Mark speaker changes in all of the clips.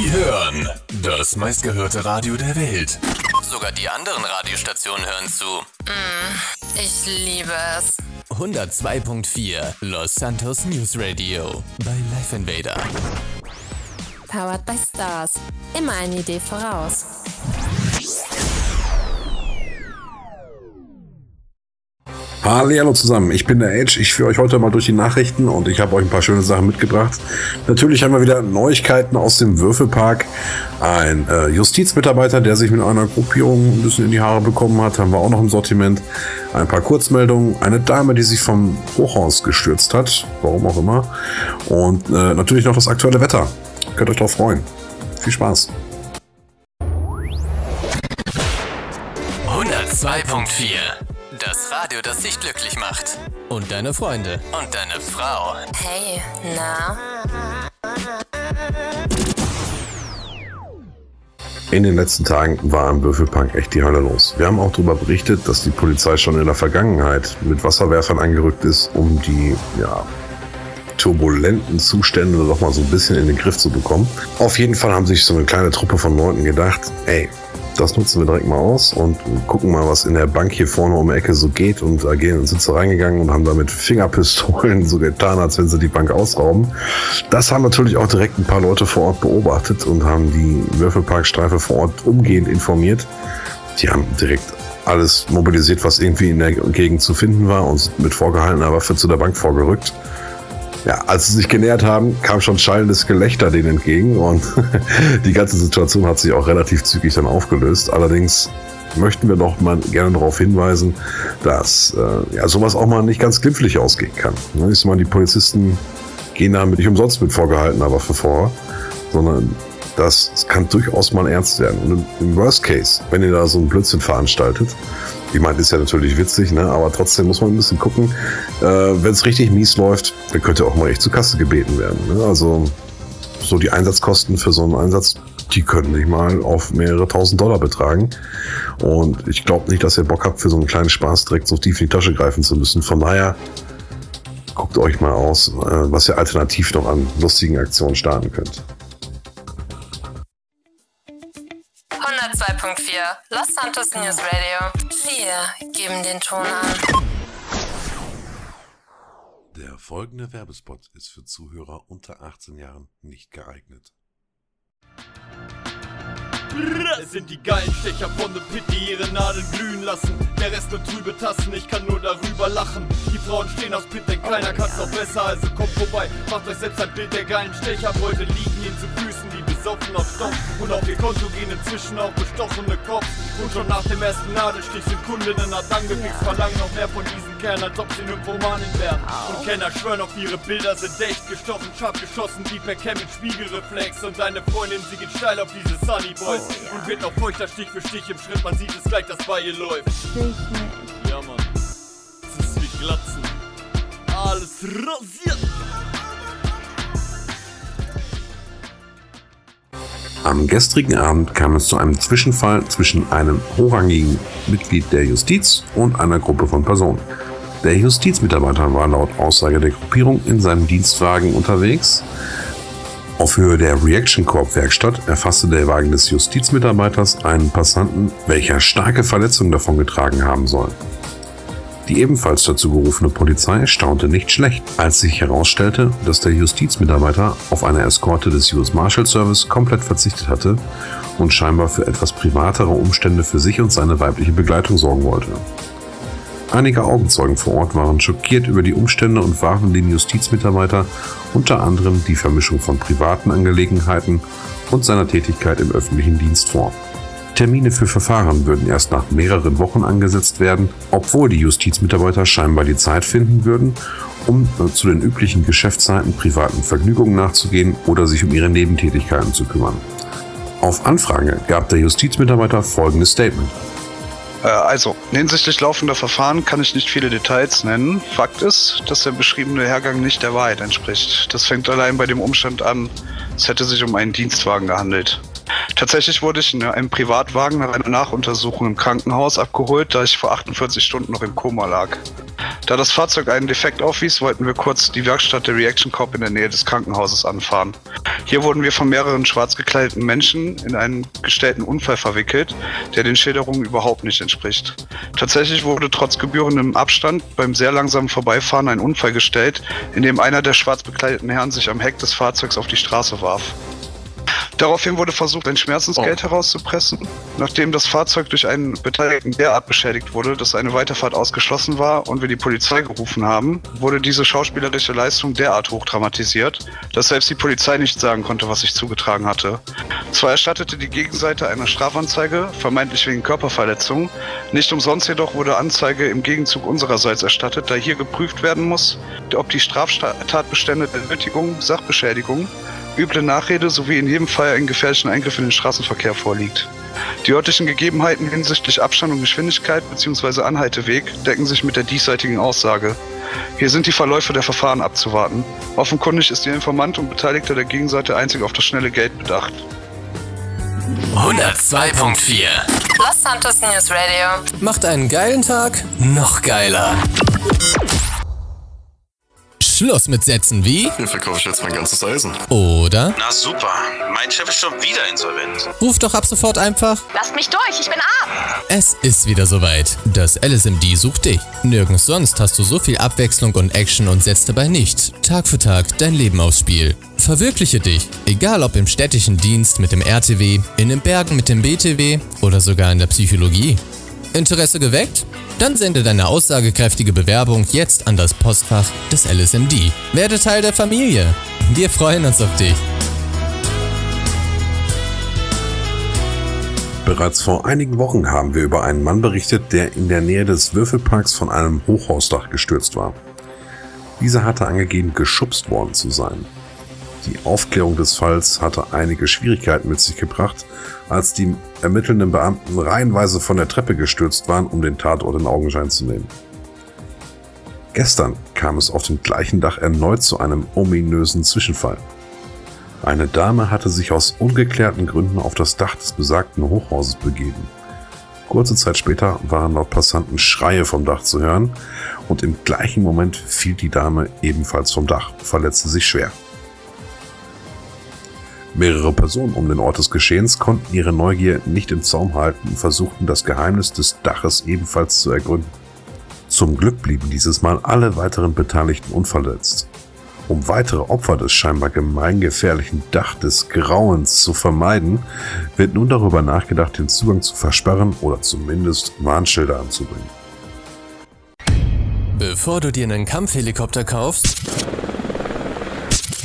Speaker 1: Sie hören das meistgehörte Radio der Welt.
Speaker 2: Sogar die anderen Radiostationen hören zu.
Speaker 3: Ich liebe es.
Speaker 2: 102.4 Los Santos News Radio bei Life Invader.
Speaker 3: Powered by Stars. Immer eine Idee voraus.
Speaker 4: Hallo zusammen, ich bin der Edge. Ich führe euch heute mal durch die Nachrichten und ich habe euch ein paar schöne Sachen mitgebracht. Natürlich haben wir wieder Neuigkeiten aus dem Würfelpark. Ein äh, Justizmitarbeiter, der sich mit einer Gruppierung ein bisschen in die Haare bekommen hat, haben wir auch noch im Sortiment. Ein paar Kurzmeldungen. Eine Dame, die sich vom Hochhaus gestürzt hat, warum auch immer. Und äh, natürlich noch das aktuelle Wetter. Könnt euch drauf freuen. Viel Spaß.
Speaker 2: 102.4 Das Radio, das dich glücklich macht. Und deine Freunde. Und deine Frau.
Speaker 3: Hey, na?
Speaker 4: In den letzten Tagen war im Würfelpark echt die Hölle los. Wir haben auch darüber berichtet, dass die Polizei schon in der Vergangenheit mit Wasserwerfern angerückt ist, um die ja, turbulenten Zustände doch mal so ein bisschen in den Griff zu bekommen. Auf jeden Fall haben sich so eine kleine Truppe von Leuten gedacht, ey, das nutzen wir direkt mal aus und gucken mal, was in der Bank hier vorne um die Ecke so geht und da gehen, sind sie reingegangen und haben da mit Fingerpistolen so getan, als wenn sie die Bank ausrauben. Das haben natürlich auch direkt ein paar Leute vor Ort beobachtet und haben die Würfelparkstreife vor Ort umgehend informiert. Die haben direkt alles mobilisiert, was irgendwie in der Gegend zu finden war und mit vorgehaltener Waffe zu der Bank vorgerückt. Ja, als sie sich genähert haben, kam schon schallendes Gelächter denen entgegen und die ganze Situation hat sich auch relativ zügig dann aufgelöst. Allerdings möchten wir doch mal gerne darauf hinweisen, dass äh, ja, sowas auch mal nicht ganz glimpflich ausgehen kann. Ne? Ich meine, die Polizisten gehen damit nicht umsonst mit vorgehaltener Waffe vor, sondern das kann durchaus mal ernst werden. Und im Worst Case, wenn ihr da so einen Blödsinn veranstaltet, ich meine, ist ja natürlich witzig, ne? aber trotzdem muss man ein bisschen gucken. Äh, wenn es richtig mies läuft, dann könnte auch mal echt zur Kasse gebeten werden. Ne? Also so die Einsatzkosten für so einen Einsatz, die können sich mal auf mehrere tausend Dollar betragen. Und ich glaube nicht, dass ihr Bock habt, für so einen kleinen Spaß direkt so tief in die Tasche greifen zu müssen. Von daher guckt euch mal aus, äh, was ihr alternativ noch an lustigen Aktionen starten könnt.
Speaker 3: Los Santos News Radio. Wir geben den Ton an.
Speaker 4: Der folgende Werbespot ist für Zuhörer unter 18 Jahren nicht geeignet.
Speaker 5: Es sind die geilen Stecher von The Pit, die ihre Nadeln glühen lassen. Der Rest nur trübe Tassen, ich kann nur darüber lachen. Die Frauen stehen aus Pit, denn keiner kann's noch besser, also kommt vorbei. Macht euch selbst ein Bild der geilen Stecher. Heute liegen ihnen zu Füßen, besoffen auf Stoff. Und auf ihr Konto gehen inzwischen auch bestochene Cops. Und schon nach dem ersten Nadelstich sind Kundinnen hart angefixt, verlangen noch mehr von diesen Kerlen, als ob sie Nymphomanen wären. Und Kenner schwören auf ihre Bilder, sind echt gestochen, scharf geschossen, wie per Cam mit Spiegelreflex. Und deine Freundin, sie geht steil auf diese Sunny Boys. Und wird noch feuchter Stich für Stich im Schritt, man sieht es gleich, dass bei ihr läuft. Ja, Mann. Es ist wie Glatzen. Alles rasiert.
Speaker 4: Am gestrigen Abend kam es zu einem Zwischenfall zwischen einem hochrangigen Mitglied der Justiz und einer Gruppe von Personen. Der Justizmitarbeiter war laut Aussage der Gruppierung in seinem Dienstwagen unterwegs. Auf Höhe der Reaction Corp Werkstatt erfasste der Wagen des Justizmitarbeiters einen Passanten, welcher starke Verletzungen davongetragen haben soll. Die ebenfalls dazu gerufene Polizei staunte nicht schlecht, als sich herausstellte, dass der Justizmitarbeiter auf eine Eskorte des US Marshal Service komplett verzichtet hatte und scheinbar für etwas privatere Umstände für sich und seine weibliche Begleitung sorgen wollte. Einige Augenzeugen vor Ort waren schockiert über die Umstände und warfen dem Justizmitarbeiter unter anderem die Vermischung von privaten Angelegenheiten und seiner Tätigkeit im öffentlichen Dienst vor. Termine für Verfahren würden erst nach mehreren Wochen angesetzt werden, obwohl die Justizmitarbeiter scheinbar die Zeit finden würden, um äh, zu den üblichen Geschäftszeiten privaten Vergnügungen nachzugehen oder sich um ihre Nebentätigkeiten zu kümmern. Auf Anfrage gab der Justizmitarbeiter folgendes Statement.
Speaker 6: Äh, Also, hinsichtlich laufender Verfahren kann ich nicht viele Details nennen. Fakt ist, dass der beschriebene Hergang nicht der Wahrheit entspricht. Das fängt allein bei dem Umstand an, es hätte sich um einen Dienstwagen gehandelt. Tatsächlich wurde ich in einem Privatwagen nach einer Nachuntersuchung im Krankenhaus abgeholt, da ich vor 48 Stunden noch im Koma lag. Da das Fahrzeug einen Defekt aufwies, wollten wir kurz die Werkstatt der Reaction Corp in der Nähe des Krankenhauses anfahren. Hier wurden wir von mehreren schwarz gekleideten Menschen in einen gestellten Unfall verwickelt, der den Schilderungen überhaupt nicht entspricht. Tatsächlich wurde trotz gebührendem Abstand beim sehr langsamen Vorbeifahren ein Unfall gestellt, in dem einer der schwarz bekleideten Herren sich am Heck des Fahrzeugs auf die Straße warf. Daraufhin wurde versucht, ein Schmerzensgeld
Speaker 7: Oh.
Speaker 6: herauszupressen. Nachdem das Fahrzeug durch einen Beteiligten derart beschädigt wurde, dass eine Weiterfahrt ausgeschlossen war und wir die Polizei gerufen haben, wurde diese schauspielerische Leistung derart hoch dramatisiert, dass selbst die Polizei nicht sagen konnte, was sich zugetragen hatte. Zwar erstattete die Gegenseite eine Strafanzeige, vermeintlich wegen Körperverletzung, nicht umsonst jedoch wurde Anzeige im Gegenzug unsererseits erstattet, da hier geprüft werden muss, ob die Straftatbestände der Nötigung, Sachbeschädigung, üble Nachrede sowie in jedem Fall einen gefährlichen Eingriff in den Straßenverkehr vorliegt. Die örtlichen Gegebenheiten hinsichtlich Abstand und Geschwindigkeit bzw. Anhalteweg decken sich mit der diesseitigen Aussage. Hier sind die Verläufe der Verfahren abzuwarten. Offenkundig ist der Informant und Beteiligter der Gegenseite einzig auf das schnelle Geld bedacht.
Speaker 2: 102.4
Speaker 3: Los Santos News Radio.
Speaker 2: macht einen geilen Tag noch geiler. Schluss mit Sätzen wie
Speaker 7: Hier verkaufe ich jetzt mein ganzes Eisen.
Speaker 2: oder
Speaker 8: Na super, mein Chef ist schon wieder insolvent.
Speaker 2: ruf doch ab sofort einfach
Speaker 9: Lasst mich durch, ich bin arm.
Speaker 2: Es ist wieder soweit. Das LSMD sucht dich. Nirgends sonst hast du so viel Abwechslung und Action und setzt dabei nicht Tag für Tag dein Leben aufs Spiel. Verwirkliche dich, egal ob im städtischen Dienst mit dem RTW, in den Bergen mit dem BTW oder sogar in der Psychologie. Interesse geweckt? Dann sende deine aussagekräftige Bewerbung jetzt an das Postfach des LSMD. Werde Teil der Familie. Wir freuen uns auf dich.
Speaker 4: Bereits vor einigen Wochen haben wir über einen Mann berichtet, der in der Nähe des Würfelparks von einem Hochhausdach gestürzt war. Dieser hatte angegeben, geschubst worden zu sein. Die Aufklärung des Falls hatte einige Schwierigkeiten mit sich gebracht, als die ermittelnden Beamten reihenweise von der Treppe gestürzt waren, um den Tatort in Augenschein zu nehmen. Gestern kam es auf dem gleichen Dach erneut zu einem ominösen Zwischenfall. Eine Dame hatte sich aus ungeklärten Gründen auf das Dach des besagten Hochhauses begeben. Kurze Zeit später waren laut Passanten Schreie vom Dach zu hören und im gleichen Moment fiel die Dame ebenfalls vom Dach, verletzte sich schwer. Mehrere Personen um den Ort des Geschehens konnten ihre Neugier nicht im Zaum halten und versuchten das Geheimnis des Daches ebenfalls zu ergründen. Zum Glück blieben dieses Mal alle weiteren Beteiligten unverletzt. Um weitere Opfer des scheinbar gemeingefährlichen Dach des Grauens zu vermeiden, wird nun darüber nachgedacht, den Zugang zu versperren oder zumindest Warnschilder anzubringen.
Speaker 2: Bevor du dir einen Kampfhelikopter kaufst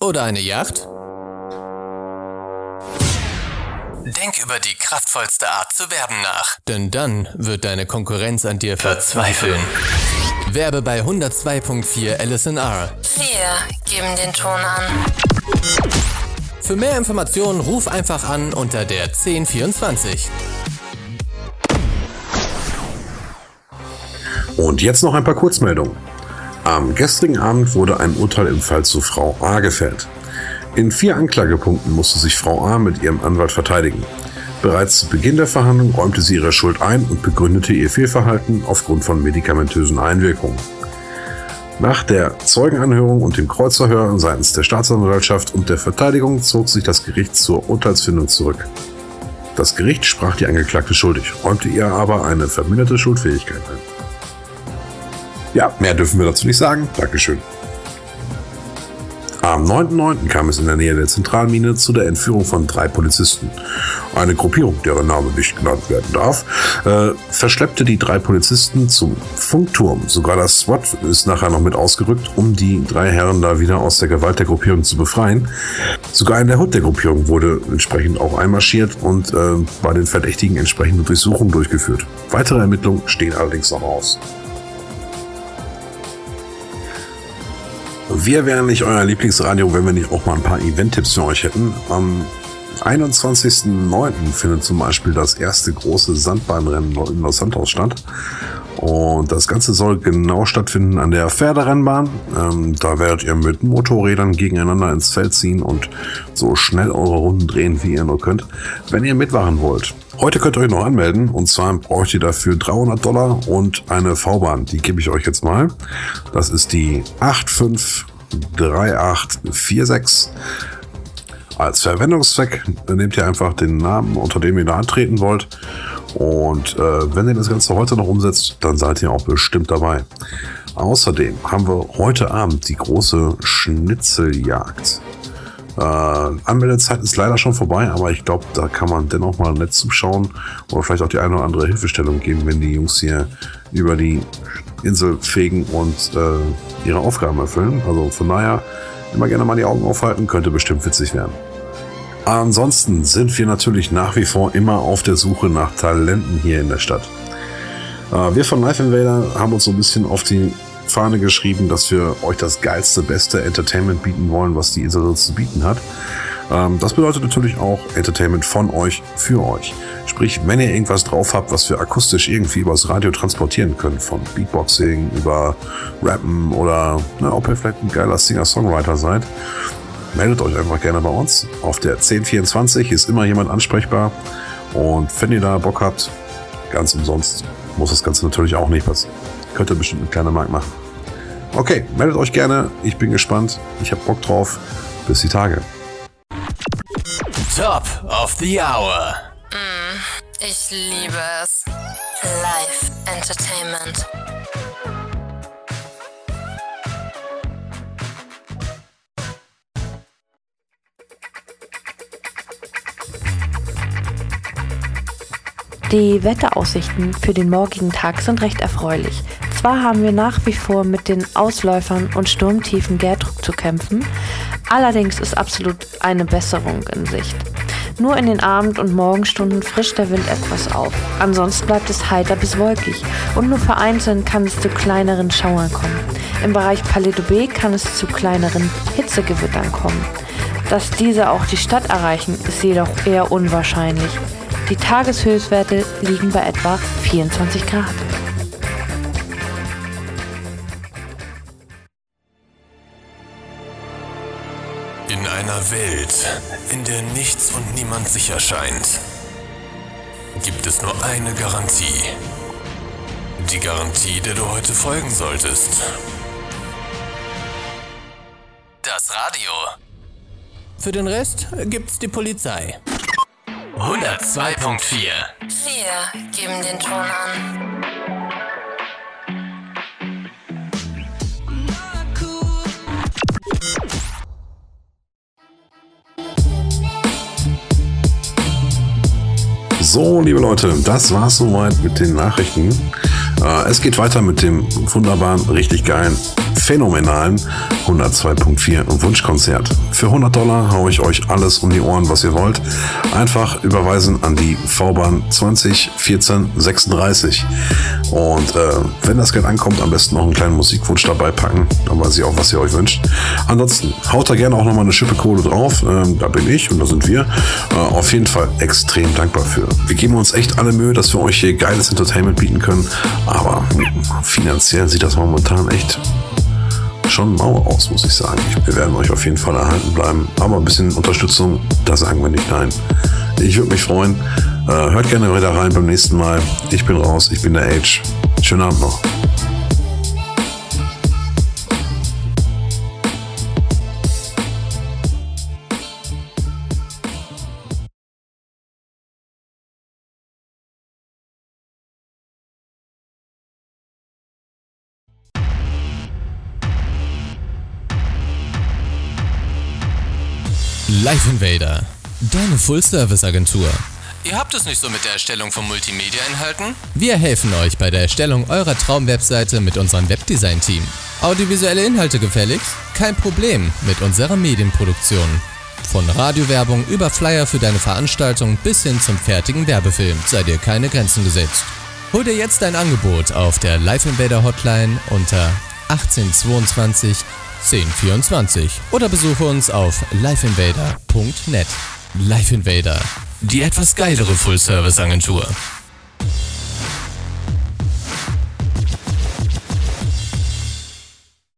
Speaker 2: oder eine Yacht, über die kraftvollste Art zu werben nach. Denn dann wird deine Konkurrenz an dir verzweifeln. Werbe bei 102.4 LSNR.
Speaker 3: Wir geben den Ton an.
Speaker 2: Für mehr Informationen ruf einfach an unter der 1024.
Speaker 4: Und jetzt noch ein paar Kurzmeldungen. Am gestrigen Abend wurde ein Urteil im Fall zu Frau A gefällt. In vier Anklagepunkten musste sich Frau A mit ihrem Anwalt verteidigen. Bereits zu Beginn der Verhandlung räumte sie ihre Schuld ein und begründete ihr Fehlverhalten aufgrund von medikamentösen Einwirkungen. Nach der Zeugenanhörung und dem Kreuzverhör seitens der Staatsanwaltschaft und der Verteidigung zog sich das Gericht zur Urteilsfindung zurück. Das Gericht sprach die Angeklagte schuldig, räumte ihr aber eine verminderte Schuldfähigkeit ein. Ja, mehr dürfen wir dazu nicht sagen. Dankeschön. Am 9.9. kam es in der Nähe der Zentralmine zu der Entführung von drei Polizisten. Eine Gruppierung, deren Name nicht genannt werden darf, äh, verschleppte die drei Polizisten zum Funkturm. Sogar das SWAT ist nachher noch mit ausgerückt, um die drei Herren da wieder aus der Gewalt der Gruppierung zu befreien. Sogar in der Hut der Gruppierung wurde entsprechend auch einmarschiert und äh, bei den Verdächtigen entsprechende Durchsuchungen durchgeführt. Weitere Ermittlungen stehen allerdings noch aus. Wir wären nicht euer Lieblingsradio, wenn wir nicht auch mal ein paar Event-Tipps für euch hätten. Am 21.09. findet zum Beispiel das erste große Sandbahnrennen in Los Santos statt. Und das Ganze soll genau stattfinden an der Pferderennbahn. Ähm, da werdet ihr mit Motorrädern gegeneinander ins Feld ziehen und so schnell eure Runden drehen, wie ihr nur könnt, wenn ihr mitmachen wollt. Heute könnt ihr euch noch anmelden und zwar braucht ihr dafür 300 Dollar und eine V-Bahn. Die gebe ich euch jetzt mal. Das ist die 853846. Als Verwendungszweck nehmt ihr einfach den Namen, unter dem ihr da antreten wollt. Und äh, wenn ihr das Ganze heute noch umsetzt, dann seid ihr auch bestimmt dabei. Außerdem haben wir heute Abend die große Schnitzeljagd. Äh, Anmeldezeit ist leider schon vorbei, aber ich glaube, da kann man dennoch mal nett zuschauen oder vielleicht auch die eine oder andere Hilfestellung geben, wenn die Jungs hier über die Insel fegen und äh, ihre Aufgaben erfüllen. Also von daher immer gerne mal die Augen aufhalten, könnte bestimmt witzig werden. Ansonsten sind wir natürlich nach wie vor immer auf der Suche nach Talenten hier in der Stadt. Äh, wir von Life Invader haben uns so ein bisschen auf die Fahne geschrieben, dass wir euch das geilste, beste Entertainment bieten wollen, was die Insel zu bieten hat. Ähm, das bedeutet natürlich auch Entertainment von euch für euch. Sprich, wenn ihr irgendwas drauf habt, was wir akustisch irgendwie übers Radio transportieren können, von Beatboxing über Rappen oder na, ob ihr vielleicht ein geiler Singer-Songwriter seid, meldet euch einfach gerne bei uns. Auf der 1024 ist immer jemand ansprechbar. Und wenn ihr da Bock habt, ganz umsonst, muss das Ganze natürlich auch nicht passieren. Könnt ihr bestimmt eine kleine Mark machen. Okay, meldet euch gerne. Ich bin gespannt. Ich habe Bock drauf. Bis die Tage.
Speaker 1: Top of the Hour.
Speaker 3: Ich liebe es. Live Entertainment.
Speaker 7: Die Wetteraussichten für den morgigen Tag sind recht erfreulich. Zwar haben wir nach wie vor mit den Ausläufern und sturmtiefen Gärdruck zu kämpfen, allerdings ist absolut eine Besserung in Sicht. Nur in den Abend- und Morgenstunden frischt der Wind etwas auf. Ansonsten bleibt es heiter bis wolkig und nur vereinzelt kann es zu kleineren Schauern kommen. Im Bereich Paleto B kann es zu kleineren Hitzegewittern kommen. Dass diese auch die Stadt erreichen, ist jedoch eher unwahrscheinlich. Die Tageshöchstwerte liegen bei etwa 24 Grad.
Speaker 1: In einer Welt, in der nichts und niemand sicher scheint, gibt es nur eine Garantie. Die Garantie, der du heute folgen solltest. Das Radio.
Speaker 2: Für den Rest gibt's die Polizei.
Speaker 1: 102.4.
Speaker 3: Wir geben den Ton an.
Speaker 4: So, liebe Leute, das war's soweit mit den Nachrichten. Äh, es geht weiter mit dem wunderbaren, richtig geilen, phänomenalen 102.4 Wunschkonzert. Für 100 Dollar haue ich euch alles um die Ohren, was ihr wollt. Einfach überweisen an die V-Bahn 20 14 36. Und äh, wenn das Geld ankommt, am besten noch einen kleinen Musikwunsch dabei packen. Dann weiß ich auch, was ihr euch wünscht. Ansonsten haut da gerne auch nochmal eine Schippe Kohle drauf. Ähm, da bin ich und da sind wir äh, auf jeden Fall extrem dankbar für. Wir geben uns echt alle Mühe, dass wir euch hier geiles Entertainment bieten können. Aber finanziell sieht das momentan echt schon mau aus, muss ich sagen. Wir werden euch auf jeden Fall erhalten bleiben. Aber ein bisschen Unterstützung, da sagen wir nicht nein. Ich würde mich freuen. Äh, hört gerne wieder rein beim nächsten Mal. Ich bin raus, ich bin der Age. Schönen Abend noch.
Speaker 2: Live Invader, deine Full-Service-Agentur. Ihr habt es nicht so mit der Erstellung von Multimedia-Inhalten? Wir helfen euch bei der Erstellung eurer Traumwebseite mit unserem Webdesign-Team. Audiovisuelle Inhalte gefällig? Kein Problem mit unserer Medienproduktion. Von Radiowerbung über Flyer für deine Veranstaltung bis hin zum fertigen Werbefilm sei dir keine Grenzen gesetzt. Hol dir jetzt dein Angebot auf der Live Invader Hotline unter 1822 1024 oder besuche uns auf liveinvader.net. Live Invader, die etwas geilere Full-Service-Agentur.